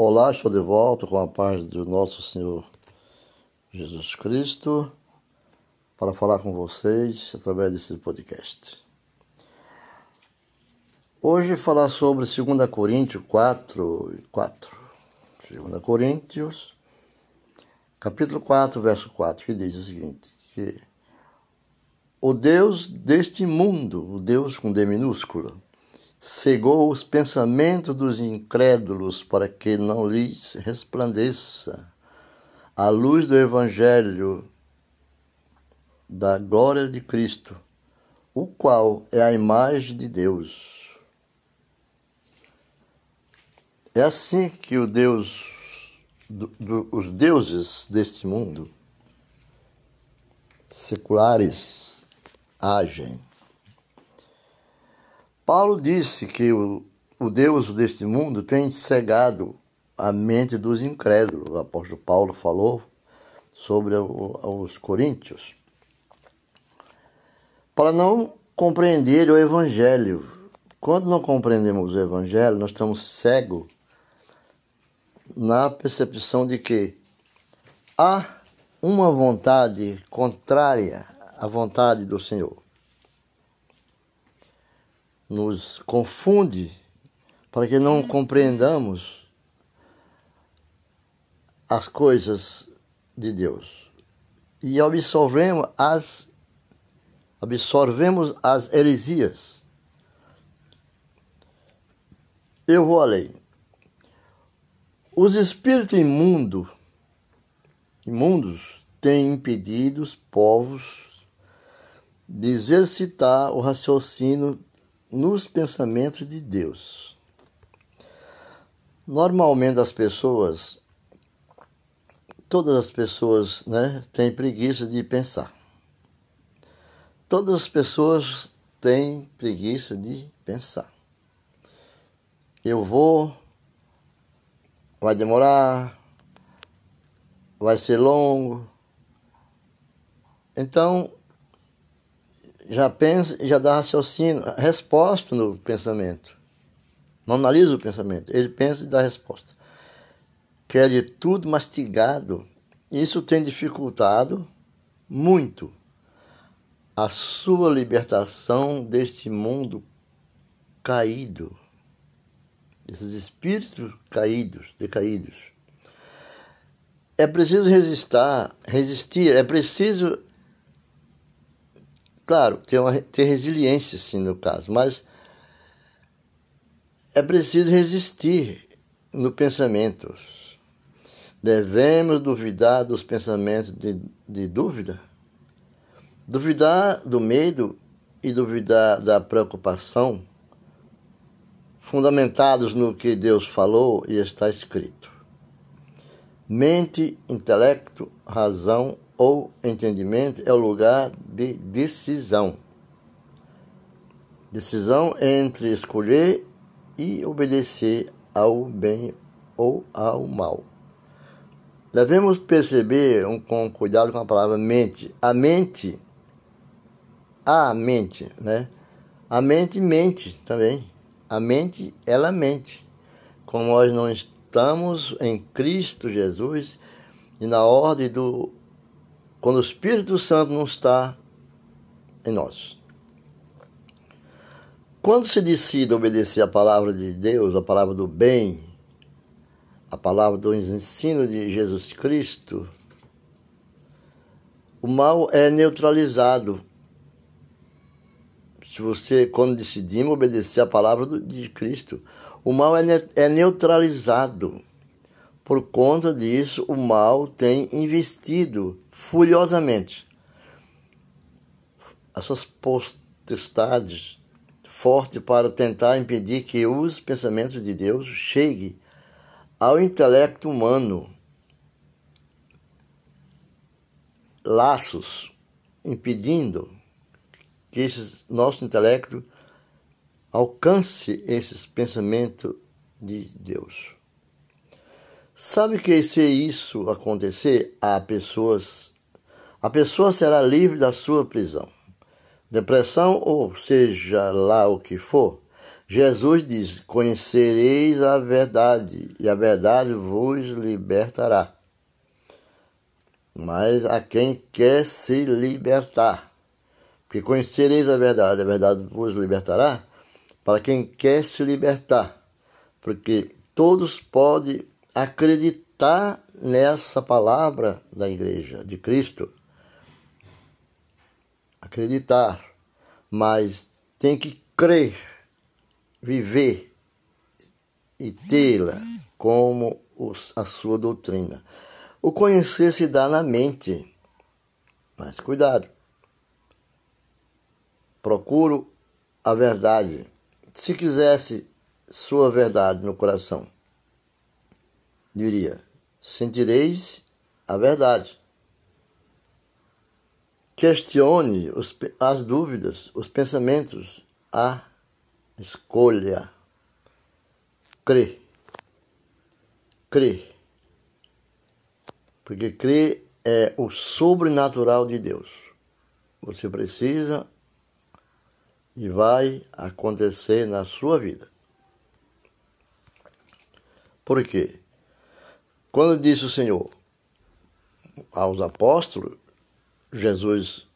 Olá, estou de volta com a paz do nosso Senhor Jesus Cristo para falar com vocês através desse podcast. Hoje falar sobre 2 Coríntios 4, 4. 2 Coríntios, capítulo 4, verso 4, que diz o seguinte, que o Deus deste mundo, o Deus com D minúsculo, cegou os pensamentos dos incrédulos para que não lhes resplandeça a luz do Evangelho da glória de Cristo, o qual é a imagem de Deus. É assim que o Deus, do, do, os deuses deste mundo, seculares, agem. Paulo disse que o, o Deus deste mundo tem cegado a mente dos incrédulos. O apóstolo Paulo falou sobre os coríntios. Para não compreender o evangelho. Quando não compreendemos o evangelho, nós estamos cegos na percepção de que há uma vontade contrária à vontade do Senhor nos confunde para que não compreendamos as coisas de Deus e absorvemos as absorvemos as heresias. Eu vou além. Os espíritos imundo, imundos têm impedido os povos de exercitar o raciocínio nos pensamentos de Deus. Normalmente as pessoas, todas as pessoas, né, têm preguiça de pensar. Todas as pessoas têm preguiça de pensar. Eu vou, vai demorar, vai ser longo. Então, já pensa, já dá raciocínio, resposta no pensamento. Não analisa o pensamento, ele pensa e dá resposta. Quer de tudo mastigado. Isso tem dificultado muito a sua libertação deste mundo caído, esses espíritos caídos, decaídos. É preciso resistir, resistir, é preciso Claro, ter, uma, ter resiliência, sim, no caso, mas é preciso resistir no pensamento. Devemos duvidar dos pensamentos de, de dúvida, duvidar do medo e duvidar da preocupação, fundamentados no que Deus falou e está escrito. Mente, intelecto, razão ou entendimento é o lugar de decisão. Decisão entre escolher e obedecer ao bem ou ao mal. Devemos perceber um, com cuidado com a palavra mente. A mente, a mente, né? A mente mente também. A mente, ela mente. Como nós não estamos em Cristo Jesus e na ordem do quando o Espírito Santo não está em nós. Quando se decide obedecer a palavra de Deus, a palavra do bem, a palavra do ensino de Jesus Cristo, o mal é neutralizado. Se você, quando decidimos obedecer a palavra de Cristo, o mal é, é neutralizado. Por conta disso, o mal tem investido furiosamente. Essas potestades fortes para tentar impedir que os pensamentos de Deus cheguem ao intelecto humano. Laços impedindo que esse nosso intelecto alcance esses pensamentos de Deus. Sabe que se isso acontecer, a pessoas, a pessoa será livre da sua prisão. Depressão ou seja lá o que for, Jesus diz: Conhecereis a verdade, e a verdade vos libertará. Mas a quem quer se libertar, porque conhecereis a verdade, a verdade vos libertará, para quem quer se libertar, porque todos podem acreditar nessa palavra da igreja, de Cristo. Acreditar, mas tem que crer, viver e tê-la como a sua doutrina. O conhecer se dá na mente, mas cuidado. Procuro a verdade. Se quisesse sua verdade no coração, diria: sentireis a verdade. Questione os, as dúvidas, os pensamentos, a escolha. Crê. Crê. Porque crer é o sobrenatural de Deus. Você precisa e vai acontecer na sua vida. Por quê? Quando disse o Senhor aos apóstolos, Jesus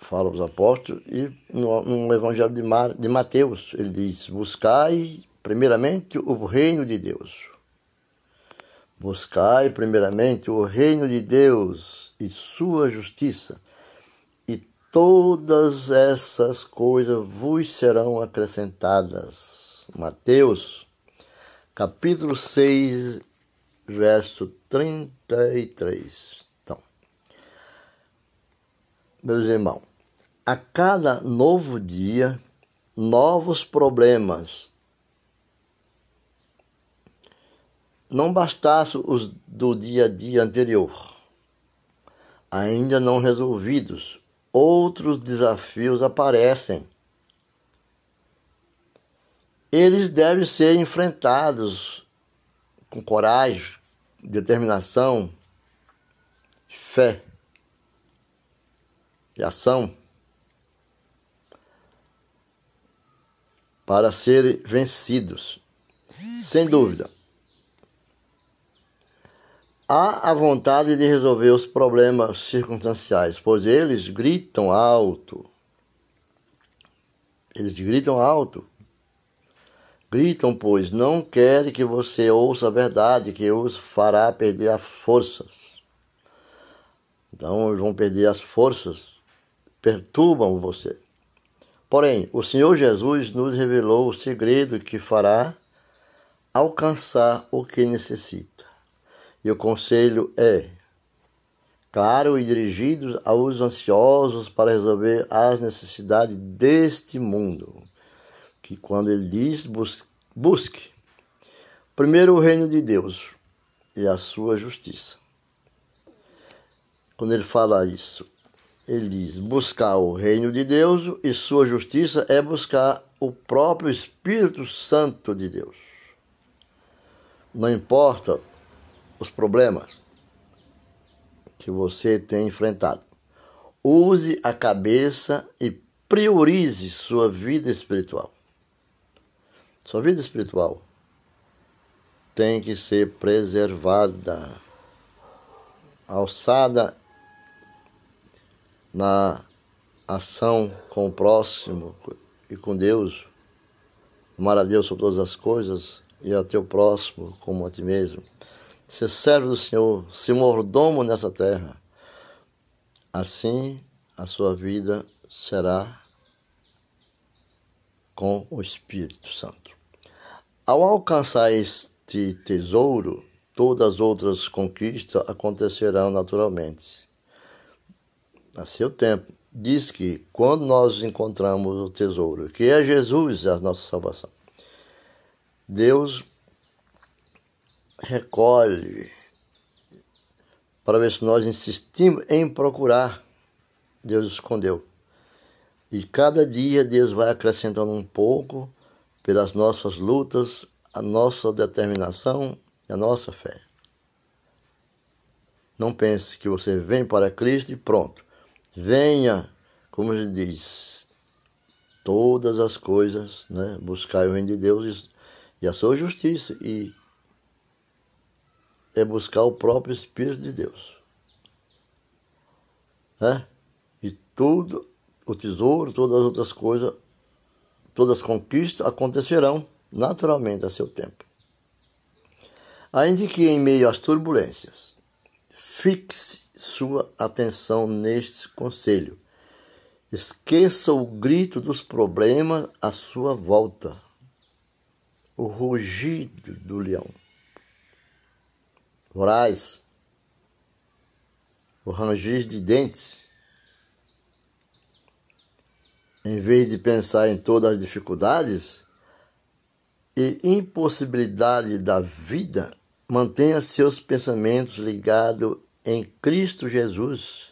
fala aos apóstolos, e no, no Evangelho de, Mar, de Mateus, ele diz: Buscai primeiramente o reino de Deus. Buscai primeiramente o reino de Deus e sua justiça, e todas essas coisas vos serão acrescentadas. Mateus, capítulo 6, verso 33. Então, meus irmãos, a cada novo dia, novos problemas. Não bastasse os do dia a dia anterior, ainda não resolvidos, outros desafios aparecem. Eles devem ser enfrentados com coragem, determinação, fé e ação para serem vencidos. Sem dúvida. Há a vontade de resolver os problemas circunstanciais, pois eles gritam alto. Eles gritam alto Gritam, pois, não querem que você ouça a verdade, que os fará perder as forças. Então, eles vão perder as forças, perturbam você. Porém, o Senhor Jesus nos revelou o segredo que fará alcançar o que necessita. E o conselho é claro e dirigido aos ansiosos para resolver as necessidades deste mundo que quando ele diz busque primeiro o reino de Deus e a sua justiça. Quando ele fala isso, ele diz: buscar o reino de Deus e sua justiça é buscar o próprio Espírito Santo de Deus. Não importa os problemas que você tem enfrentado. Use a cabeça e priorize sua vida espiritual. Sua vida espiritual tem que ser preservada, alçada na ação com o próximo e com Deus. Amar a Deus sobre todas as coisas e a teu próximo como a ti mesmo. Ser servo do Senhor, ser mordomo nessa terra. Assim a sua vida será com o Espírito Santo. Ao alcançar este tesouro, todas as outras conquistas acontecerão naturalmente. A seu tempo, diz que quando nós encontramos o tesouro, que é Jesus, a nossa salvação, Deus recolhe para ver se nós insistimos em procurar. Deus escondeu. E cada dia Deus vai acrescentando um pouco pelas nossas lutas, a nossa determinação e a nossa fé. Não pense que você vem para Cristo e pronto. Venha, como ele diz, todas as coisas, né? buscar o reino de Deus e a sua justiça e é buscar o próprio Espírito de Deus. Né? E tudo, o tesouro, todas as outras coisas, todas as conquistas acontecerão naturalmente a seu tempo. Ainda que em meio às turbulências, fixe sua atenção neste conselho Esqueça o grito dos problemas à sua volta, o rugido do leão. Voraz, o rangir de dentes. Em vez de pensar em todas as dificuldades e impossibilidade da vida, mantenha seus pensamentos ligados em Cristo Jesus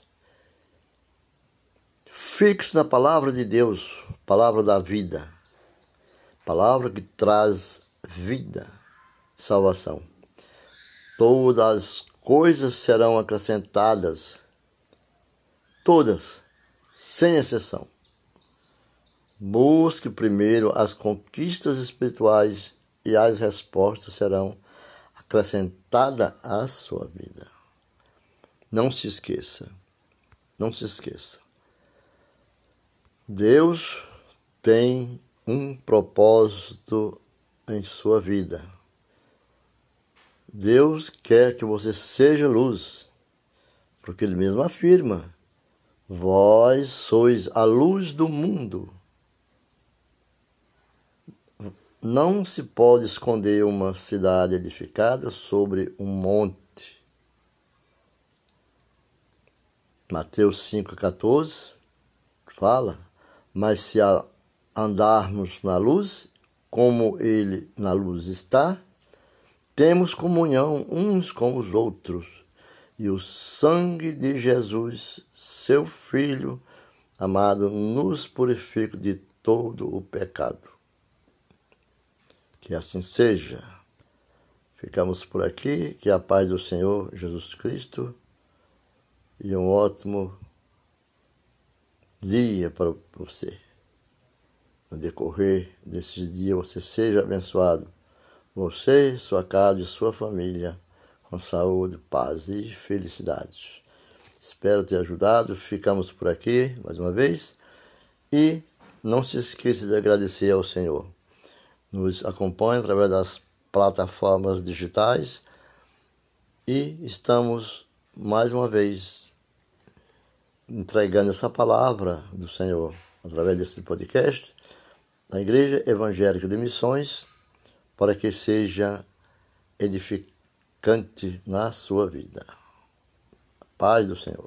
Fixe na palavra de Deus, palavra da vida, palavra que traz vida, salvação. Todas as coisas serão acrescentadas, todas, sem exceção. Busque primeiro as conquistas espirituais e as respostas serão acrescentadas à sua vida. Não se esqueça, não se esqueça. Deus tem um propósito em sua vida. Deus quer que você seja luz, porque Ele mesmo afirma: Vós sois a luz do mundo. Não se pode esconder uma cidade edificada sobre um monte. Mateus 5,14 fala mas se andarmos na luz, como ele na luz está, temos comunhão uns com os outros. E o sangue de Jesus, seu Filho amado, nos purifica de todo o pecado. Que assim seja. Ficamos por aqui. Que a paz do Senhor Jesus Cristo e um ótimo dia para você. No decorrer desses dias, você seja abençoado. Você, sua casa e sua família, com saúde, paz e felicidade. Espero ter ajudado. Ficamos por aqui mais uma vez. E não se esqueça de agradecer ao Senhor. Nos acompanhe através das plataformas digitais e estamos mais uma vez entregando essa palavra do Senhor através desse podcast na Igreja Evangélica de Missões para que seja edificante na sua vida. Paz do Senhor.